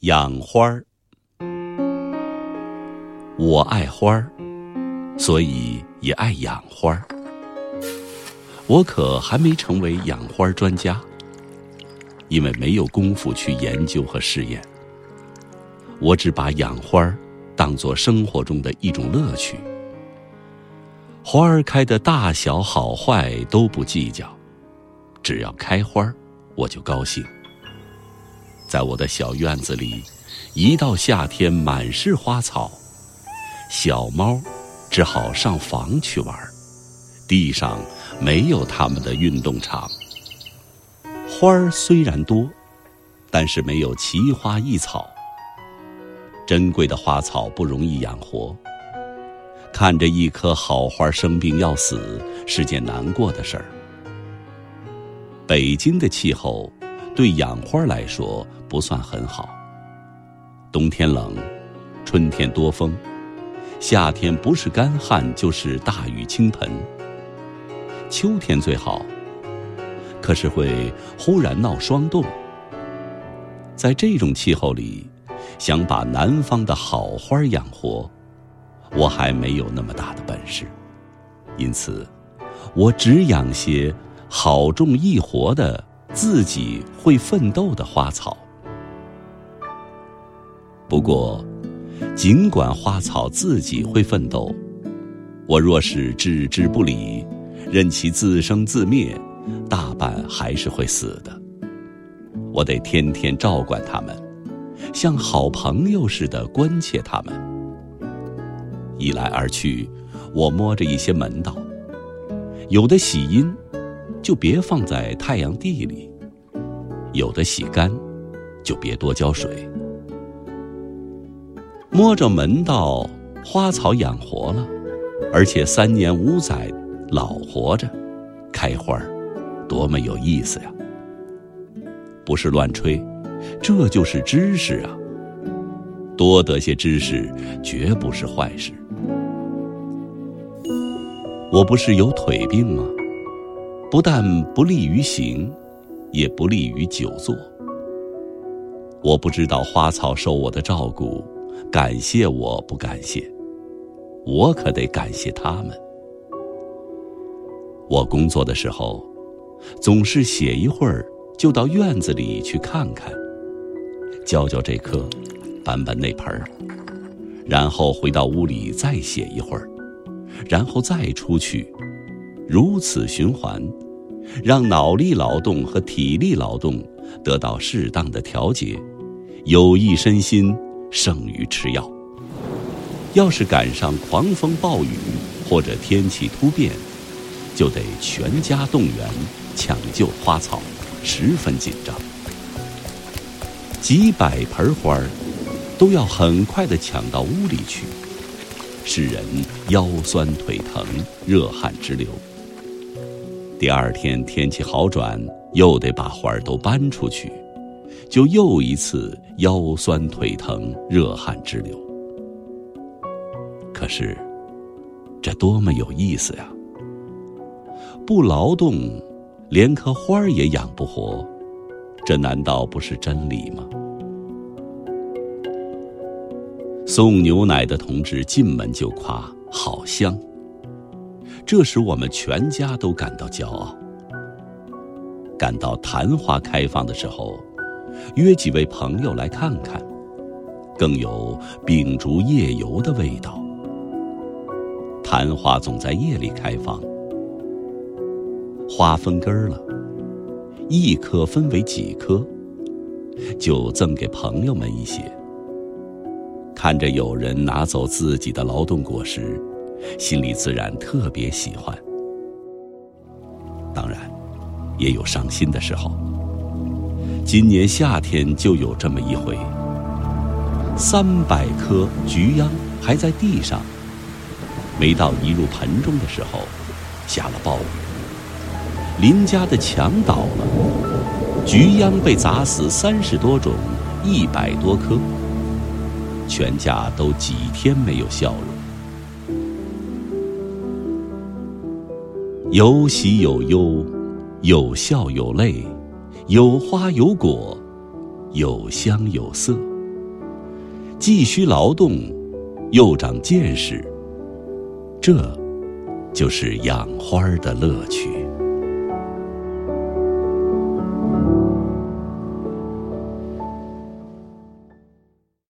养花儿，我爱花儿，所以也爱养花儿。我可还没成为养花专家，因为没有功夫去研究和试验。我只把养花儿当做生活中的一种乐趣。花儿开的大小好坏都不计较，只要开花儿，我就高兴。在我的小院子里，一到夏天满是花草，小猫只好上房去玩地上没有它们的运动场。花儿虽然多，但是没有奇花异草。珍贵的花草不容易养活，看着一棵好花生病要死，是件难过的事儿。北京的气候。对养花来说不算很好。冬天冷，春天多风，夏天不是干旱就是大雨倾盆。秋天最好，可是会忽然闹霜冻。在这种气候里，想把南方的好花养活，我还没有那么大的本事。因此，我只养些好种易活的。自己会奋斗的花草。不过，尽管花草自己会奋斗，我若是置之不理，任其自生自灭，大半还是会死的。我得天天照管它们，像好朋友似的关切它们。一来二去，我摸着一些门道，有的喜阴。就别放在太阳地里，有的洗干，就别多浇水。摸着门道，花草养活了，而且三年五载老活着，开花儿，多么有意思呀！不是乱吹，这就是知识啊。多得些知识，绝不是坏事。我不是有腿病吗？不但不利于行，也不利于久坐。我不知道花草受我的照顾，感谢我不感谢，我可得感谢他们。我工作的时候，总是写一会儿，就到院子里去看看，浇浇这棵，搬搬那盆儿，然后回到屋里再写一会儿，然后再出去。如此循环，让脑力劳动和体力劳动得到适当的调节，有益身心胜于吃药。要是赶上狂风暴雨或者天气突变，就得全家动员抢救花草，十分紧张。几百盆花儿都要很快的抢到屋里去，使人腰酸腿疼、热汗直流。第二天天气好转，又得把花儿都搬出去，就又一次腰酸腿疼、热汗直流。可是，这多么有意思呀！不劳动，连棵花儿也养不活，这难道不是真理吗？送牛奶的同志进门就夸：“好香。”这使我们全家都感到骄傲。赶到昙花开放的时候，约几位朋友来看看，更有秉烛夜游的味道。昙花总在夜里开放，花分根儿了，一颗分为几颗，就赠给朋友们一些。看着有人拿走自己的劳动果实。心里自然特别喜欢，当然，也有伤心的时候。今年夏天就有这么一回，三百棵菊秧还在地上，没到移入盆中的时候，下了暴雨，邻家的墙倒了，菊秧被砸死三十多种，一百多棵，全家都几天没有笑容。有喜有忧，有笑有泪，有花有果，有香有色。既需劳动，又长见识。这，就是养花的乐趣。